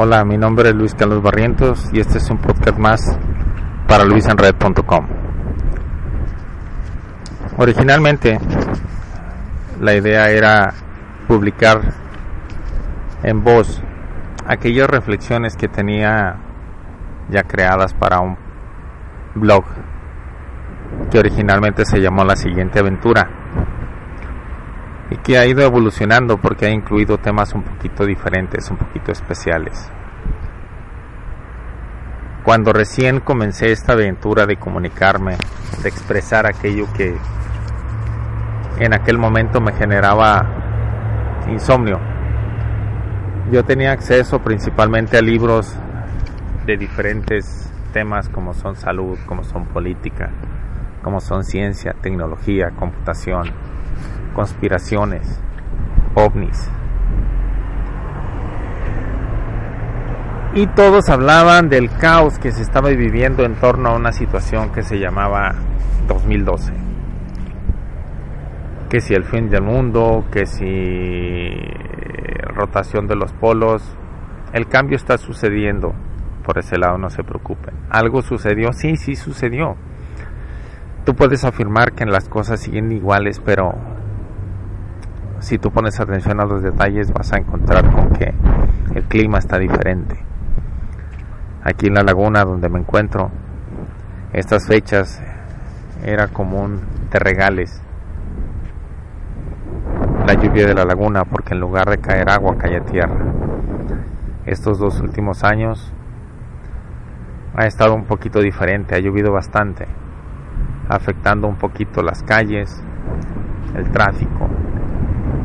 Hola, mi nombre es Luis Carlos Barrientos y este es un podcast más para luisenred.com. Originalmente la idea era publicar en voz aquellas reflexiones que tenía ya creadas para un blog que originalmente se llamó La siguiente aventura y que ha ido evolucionando porque ha incluido temas un poquito diferentes, un poquito especiales. Cuando recién comencé esta aventura de comunicarme, de expresar aquello que en aquel momento me generaba insomnio, yo tenía acceso principalmente a libros de diferentes temas como son salud, como son política, como son ciencia, tecnología, computación, conspiraciones, ovnis. Y todos hablaban del caos que se estaba viviendo en torno a una situación que se llamaba 2012. Que si el fin del mundo, que si rotación de los polos, el cambio está sucediendo. Por ese lado no se preocupen. ¿Algo sucedió? Sí, sí sucedió. Tú puedes afirmar que las cosas siguen iguales, pero si tú pones atención a los detalles vas a encontrar con que el clima está diferente. Aquí en la laguna donde me encuentro, estas fechas era común de regales la lluvia de la laguna porque en lugar de caer agua cae tierra. Estos dos últimos años ha estado un poquito diferente, ha llovido bastante, afectando un poquito las calles, el tráfico,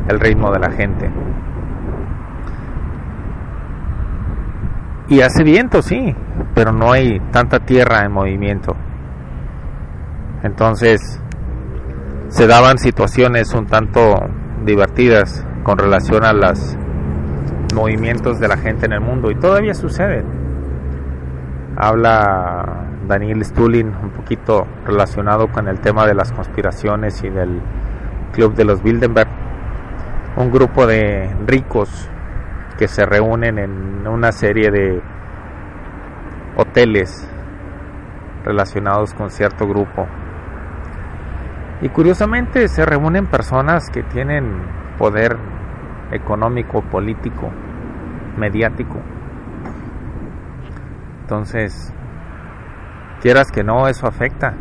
el ritmo de la gente. Y hace viento, sí, pero no hay tanta tierra en movimiento. Entonces, se daban situaciones un tanto divertidas con relación a los movimientos de la gente en el mundo y todavía sucede. Habla Daniel Stulin un poquito relacionado con el tema de las conspiraciones y del Club de los Bilderberg, un grupo de ricos que se reúnen en una serie de hoteles relacionados con cierto grupo. Y curiosamente se reúnen personas que tienen poder económico, político, mediático. Entonces, quieras que no, eso afecta.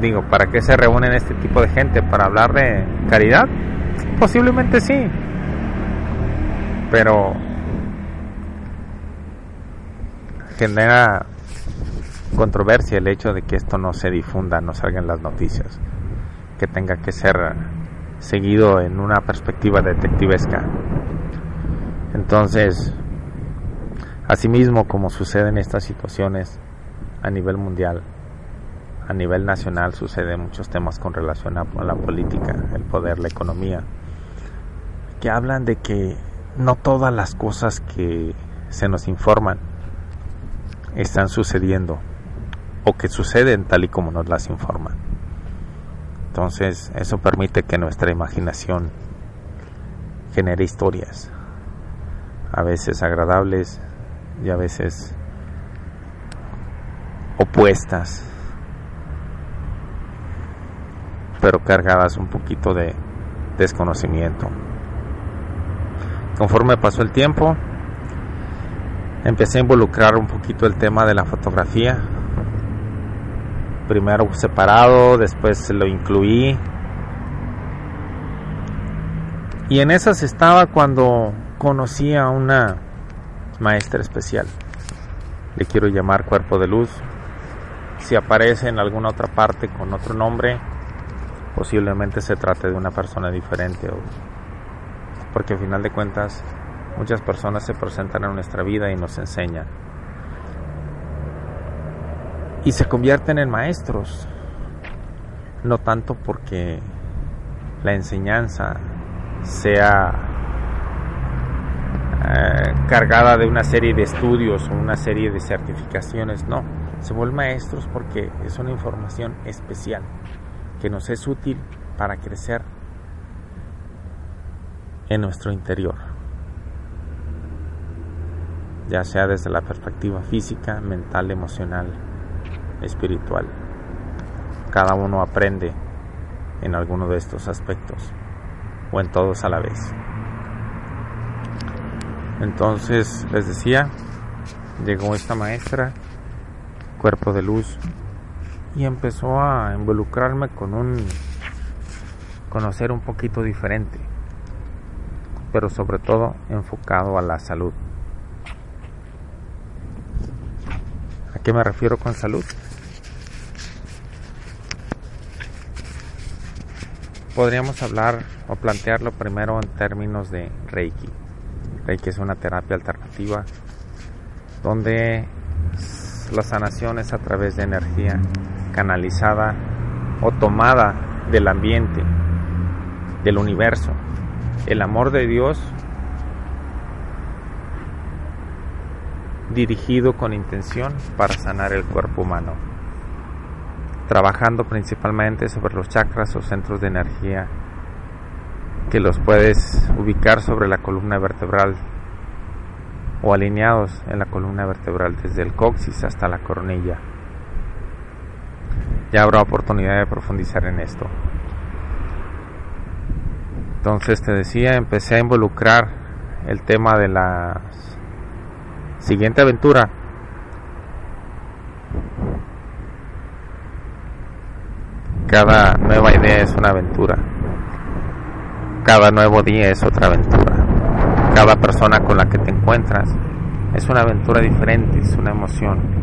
Digo, ¿para qué se reúnen este tipo de gente? ¿Para hablar de caridad? Posiblemente sí. Pero genera controversia el hecho de que esto no se difunda, no salga en las noticias, que tenga que ser seguido en una perspectiva detectivesca. Entonces, asimismo como suceden estas situaciones a nivel mundial, a nivel nacional suceden muchos temas con relación a la política, el poder, la economía, que hablan de que no todas las cosas que se nos informan están sucediendo o que suceden tal y como nos las informan. Entonces eso permite que nuestra imaginación genere historias, a veces agradables y a veces opuestas, pero cargadas un poquito de desconocimiento. Conforme pasó el tiempo, empecé a involucrar un poquito el tema de la fotografía. Primero separado, después lo incluí. Y en esas estaba cuando conocí a una maestra especial. Le quiero llamar cuerpo de luz. Si aparece en alguna otra parte con otro nombre, posiblemente se trate de una persona diferente o porque al final de cuentas muchas personas se presentan en nuestra vida y nos enseñan. Y se convierten en maestros, no tanto porque la enseñanza sea eh, cargada de una serie de estudios o una serie de certificaciones, no, se vuelven maestros porque es una información especial que nos es útil para crecer en nuestro interior, ya sea desde la perspectiva física, mental, emocional, espiritual. Cada uno aprende en alguno de estos aspectos o en todos a la vez. Entonces, les decía, llegó esta maestra, cuerpo de luz, y empezó a involucrarme con un conocer un poquito diferente, pero sobre todo enfocado a la salud. ¿A qué me refiero con salud? Podríamos hablar o plantearlo primero en términos de Reiki. Reiki es una terapia alternativa donde la sanación es a través de energía canalizada o tomada del ambiente, del universo. El amor de Dios dirigido con intención para sanar el cuerpo humano, trabajando principalmente sobre los chakras o centros de energía que los puedes ubicar sobre la columna vertebral o alineados en la columna vertebral desde el coxis hasta la coronilla. Ya habrá oportunidad de profundizar en esto. Entonces te decía, empecé a involucrar el tema de la siguiente aventura. Cada nueva idea es una aventura. Cada nuevo día es otra aventura. Cada persona con la que te encuentras es una aventura diferente, es una emoción.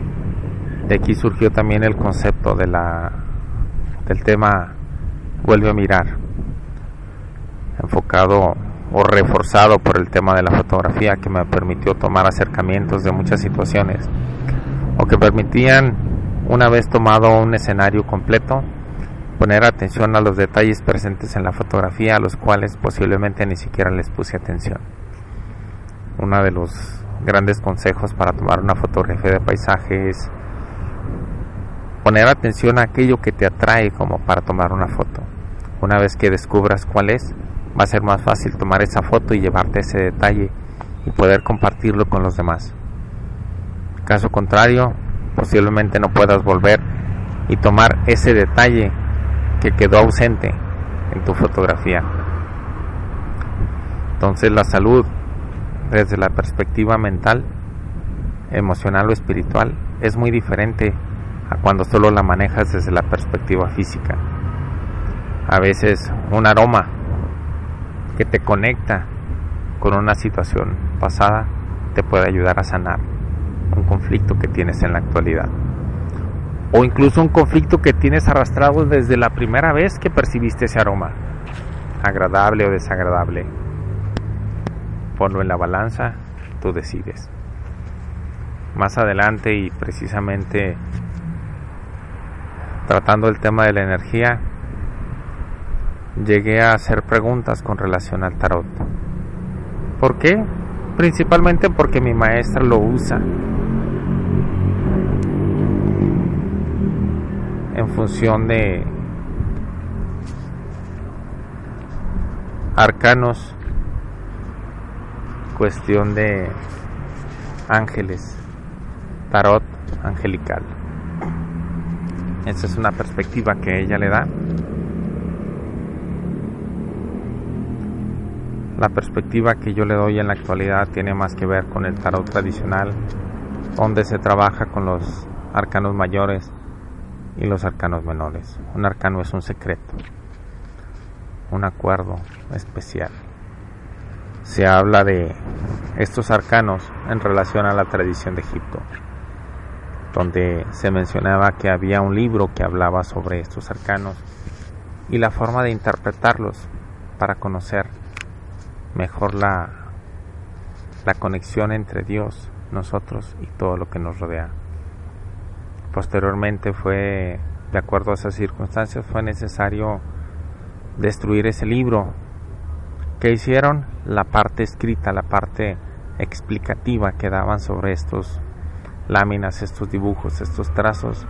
De aquí surgió también el concepto de la, del tema Vuelve a mirar, enfocado o reforzado por el tema de la fotografía que me permitió tomar acercamientos de muchas situaciones o que permitían, una vez tomado un escenario completo, poner atención a los detalles presentes en la fotografía a los cuales posiblemente ni siquiera les puse atención. Uno de los grandes consejos para tomar una fotografía de paisaje es poner atención a aquello que te atrae como para tomar una foto. Una vez que descubras cuál es, va a ser más fácil tomar esa foto y llevarte ese detalle y poder compartirlo con los demás. Caso contrario, posiblemente no puedas volver y tomar ese detalle que quedó ausente en tu fotografía. Entonces la salud desde la perspectiva mental, emocional o espiritual es muy diferente a cuando solo la manejas desde la perspectiva física. A veces un aroma que te conecta con una situación pasada te puede ayudar a sanar un conflicto que tienes en la actualidad. O incluso un conflicto que tienes arrastrado desde la primera vez que percibiste ese aroma, agradable o desagradable ponlo en la balanza, tú decides. Más adelante y precisamente tratando el tema de la energía, llegué a hacer preguntas con relación al tarot. ¿Por qué? Principalmente porque mi maestra lo usa en función de arcanos cuestión de ángeles, tarot angelical. Esa es una perspectiva que ella le da. La perspectiva que yo le doy en la actualidad tiene más que ver con el tarot tradicional, donde se trabaja con los arcanos mayores y los arcanos menores. Un arcano es un secreto, un acuerdo especial se habla de estos arcanos en relación a la tradición de Egipto, donde se mencionaba que había un libro que hablaba sobre estos arcanos y la forma de interpretarlos para conocer mejor la, la conexión entre Dios, nosotros y todo lo que nos rodea. Posteriormente fue, de acuerdo a esas circunstancias, fue necesario destruir ese libro. que hicieron? La parte escrita, la parte explicativa que daban sobre estos láminas, estos dibujos, estos trazos,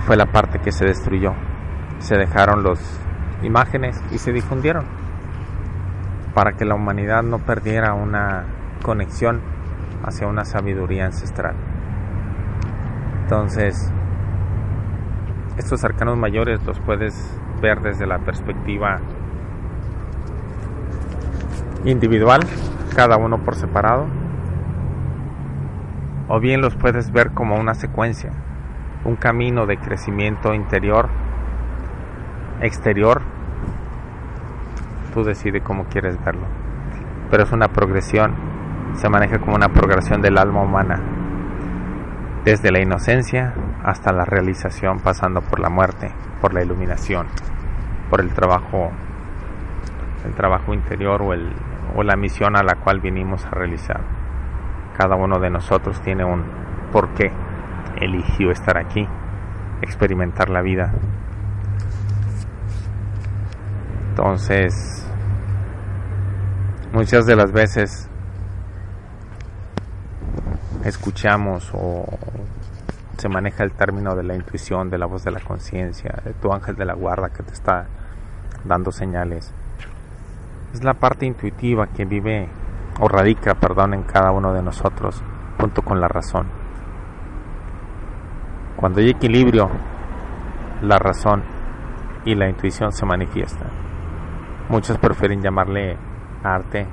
fue la parte que se destruyó. Se dejaron las imágenes y se difundieron para que la humanidad no perdiera una conexión hacia una sabiduría ancestral. Entonces, estos arcanos mayores los puedes ver desde la perspectiva individual, cada uno por separado, o bien los puedes ver como una secuencia, un camino de crecimiento interior, exterior. Tú decides cómo quieres verlo, pero es una progresión, se maneja como una progresión del alma humana, desde la inocencia hasta la realización, pasando por la muerte, por la iluminación, por el trabajo, el trabajo interior o o la misión a la cual vinimos a realizar. Cada uno de nosotros tiene un por qué eligió estar aquí, experimentar la vida. Entonces, muchas de las veces escuchamos o se maneja el término de la intuición, de la voz de la conciencia, de tu ángel de la guarda que te está dando señales es la parte intuitiva que vive o radica, perdón, en cada uno de nosotros, junto con la razón. Cuando hay equilibrio, la razón y la intuición se manifiestan. Muchos prefieren llamarle arte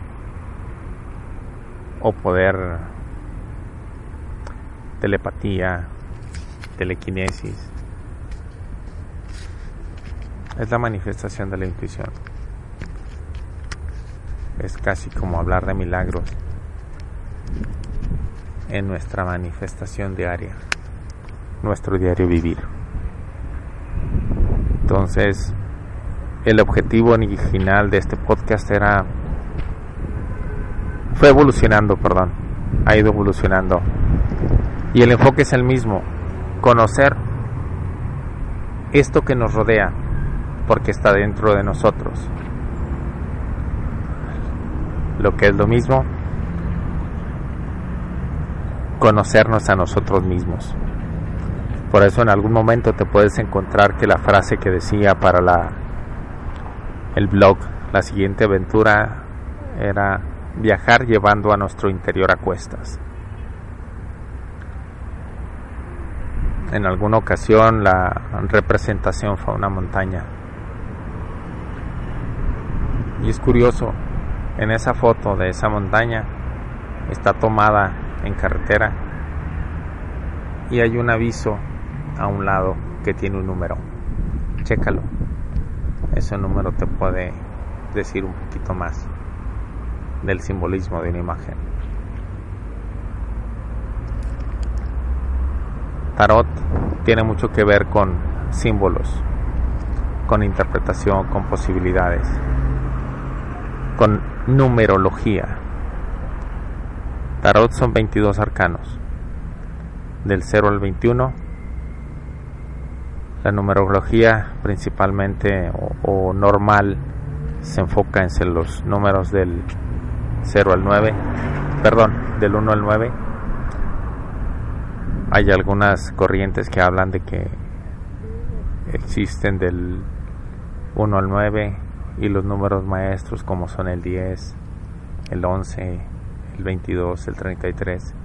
o poder, telepatía, telequinesis. Es la manifestación de la intuición es casi como hablar de milagros en nuestra manifestación diaria, nuestro diario vivir. Entonces, el objetivo original de este podcast era fue evolucionando, perdón, ha ido evolucionando. Y el enfoque es el mismo, conocer esto que nos rodea, porque está dentro de nosotros lo que es lo mismo, conocernos a nosotros mismos. Por eso en algún momento te puedes encontrar que la frase que decía para la el blog, la siguiente aventura era viajar llevando a nuestro interior a cuestas. En alguna ocasión la representación fue una montaña. Y es curioso, en esa foto de esa montaña está tomada en carretera y hay un aviso a un lado que tiene un número. Chécalo. Ese número te puede decir un poquito más del simbolismo de una imagen. Tarot tiene mucho que ver con símbolos, con interpretación, con posibilidades, con Numerología. Tarot son 22 arcanos. Del 0 al 21. La numerología principalmente o, normal se enfoca en los números del 0 al 9. Perdón, del 1 al 9. Hay algunas corrientes que hablan de que existen del 1 al 9 y los números maestros como son el 10, el 11, el 22, el 33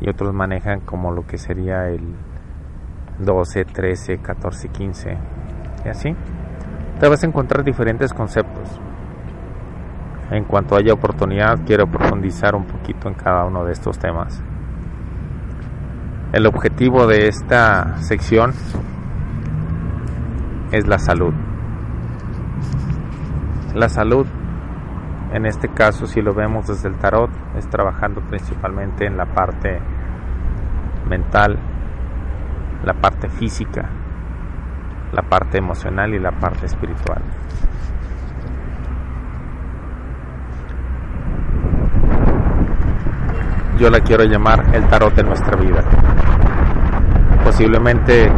y otros manejan como lo que sería el 12, 13, 14, 15 y así. Te vas a encontrar diferentes conceptos. En cuanto haya oportunidad, quiero profundizar un poquito en cada uno de estos temas. El objetivo de esta sección es la salud. La salud, en este caso si lo vemos desde el tarot, es trabajando principalmente en la parte mental, la parte física, la parte emocional y la parte espiritual. Yo la quiero llamar el tarot de nuestra vida. Posiblemente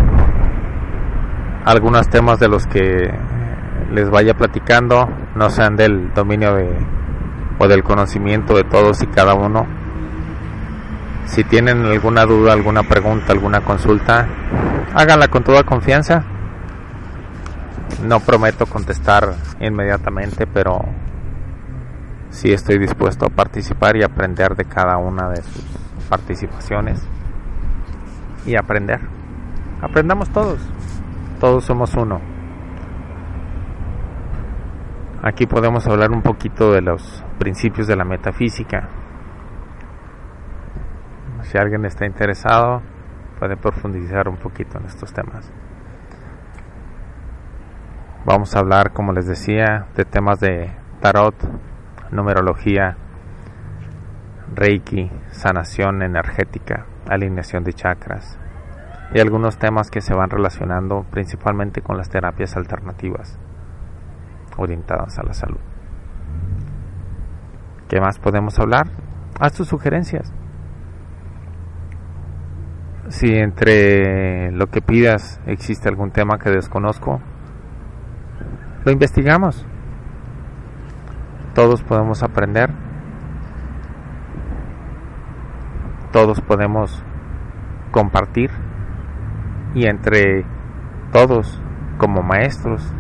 algunos temas de los que les vaya platicando no sean del dominio de, o del conocimiento de todos y cada uno. Si tienen alguna duda, alguna pregunta, alguna consulta, háganla con toda confianza. No prometo contestar inmediatamente, pero sí estoy dispuesto a participar y aprender de cada una de sus participaciones. Y aprender. Aprendamos todos. Todos somos uno. Aquí podemos hablar un poquito de los principios de la metafísica. Si alguien está interesado, puede profundizar un poquito en estos temas. Vamos a hablar, como les decía, de temas de tarot, numerología, reiki, sanación energética, alineación de chakras y algunos temas que se van relacionando principalmente con las terapias alternativas orientadas a la salud. ¿Qué más podemos hablar? Haz tus sugerencias. Si entre lo que pidas existe algún tema que desconozco, lo investigamos. Todos podemos aprender. Todos podemos compartir. Y entre todos, como maestros,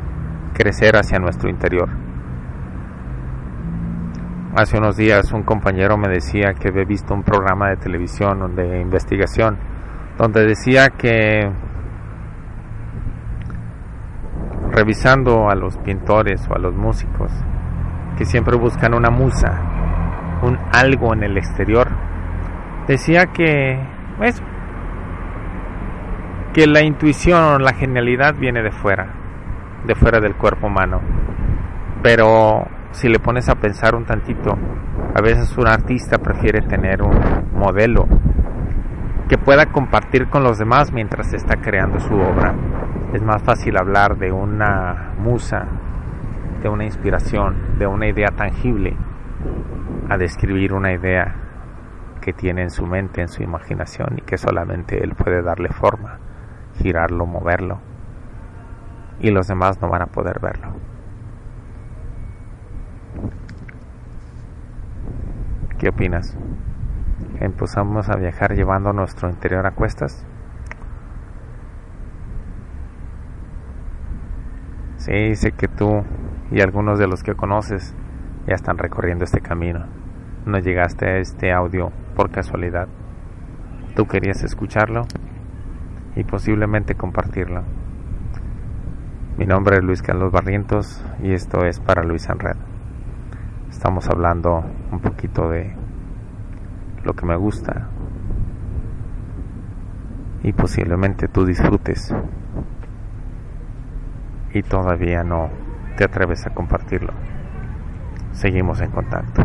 crecer hacia nuestro interior. Hace unos días un compañero me decía que había visto un programa de televisión de investigación donde decía que revisando a los pintores o a los músicos que siempre buscan una musa, un algo en el exterior, decía que eso, que la intuición o la genialidad viene de fuera, de fuera del cuerpo humano. Pero si le pones a pensar un tantito, a veces un artista prefiere tener un modelo que pueda compartir con los demás mientras está creando su obra. Es más fácil hablar de una musa, de una inspiración, de una idea tangible, a describir una idea que tiene en su mente, en su imaginación y que solamente él puede darle forma, girarlo, moverlo. Y los demás no van a poder verlo. ¿Qué opinas? empezamos a viajar llevando nuestro interior a cuestas. Sí, sé que tú y algunos de los que conoces ya están recorriendo este camino. No llegaste a este audio por casualidad. Tú querías escucharlo y posiblemente compartirlo. Mi nombre es Luis Carlos Barrientos y esto es para Luis Red. Estamos hablando un poquito de lo que me gusta y posiblemente tú disfrutes y todavía no te atreves a compartirlo. Seguimos en contacto.